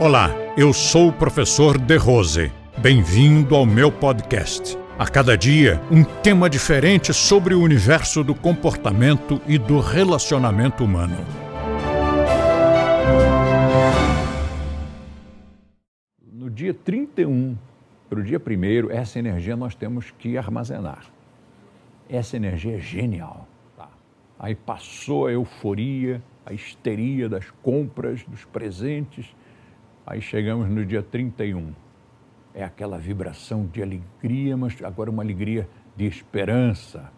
Olá, eu sou o professor De Rose. Bem-vindo ao meu podcast. A cada dia, um tema diferente sobre o universo do comportamento e do relacionamento humano. No dia 31 para o dia 1, essa energia nós temos que armazenar. Essa energia é genial. Tá? Aí passou a euforia, a histeria das compras, dos presentes Aí chegamos no dia 31. É aquela vibração de alegria, mas agora uma alegria de esperança.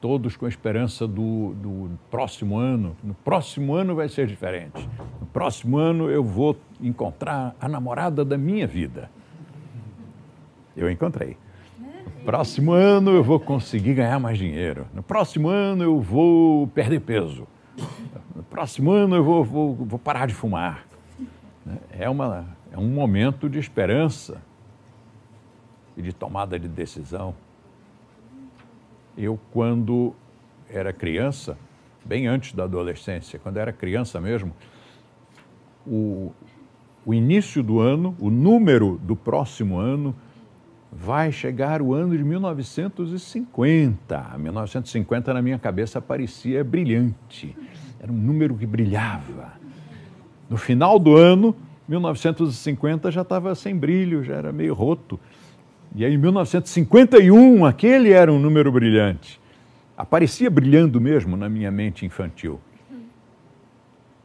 Todos com a esperança do, do próximo ano. No próximo ano vai ser diferente. No próximo ano eu vou encontrar a namorada da minha vida. Eu encontrei. No próximo ano eu vou conseguir ganhar mais dinheiro. No próximo ano eu vou perder peso. No próximo ano eu vou, vou, vou parar de fumar. Né? É, uma, é um momento de esperança e de tomada de decisão. Eu, quando era criança, bem antes da adolescência, quando era criança mesmo, o, o início do ano, o número do próximo ano, vai chegar o ano de 1950. 1950 na minha cabeça parecia brilhante, era um número que brilhava. No final do ano, 1950 já estava sem brilho, já era meio roto. E aí, em 1951, aquele era um número brilhante. Aparecia brilhando mesmo na minha mente infantil.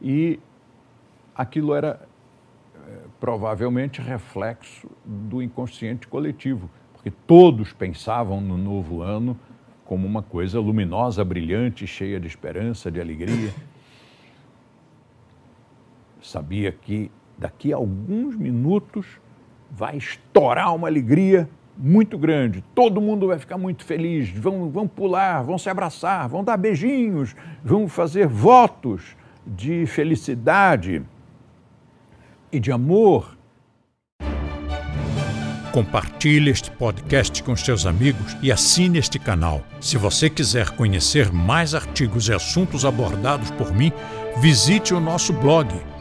E aquilo era é, provavelmente reflexo do inconsciente coletivo, porque todos pensavam no novo ano como uma coisa luminosa, brilhante, cheia de esperança, de alegria sabia que daqui a alguns minutos vai estourar uma alegria muito grande. Todo mundo vai ficar muito feliz, vão, vão pular, vão se abraçar, vão dar beijinhos, vão fazer votos de felicidade e de amor. Compartilhe este podcast com seus amigos e assine este canal. Se você quiser conhecer mais artigos e assuntos abordados por mim, visite o nosso blog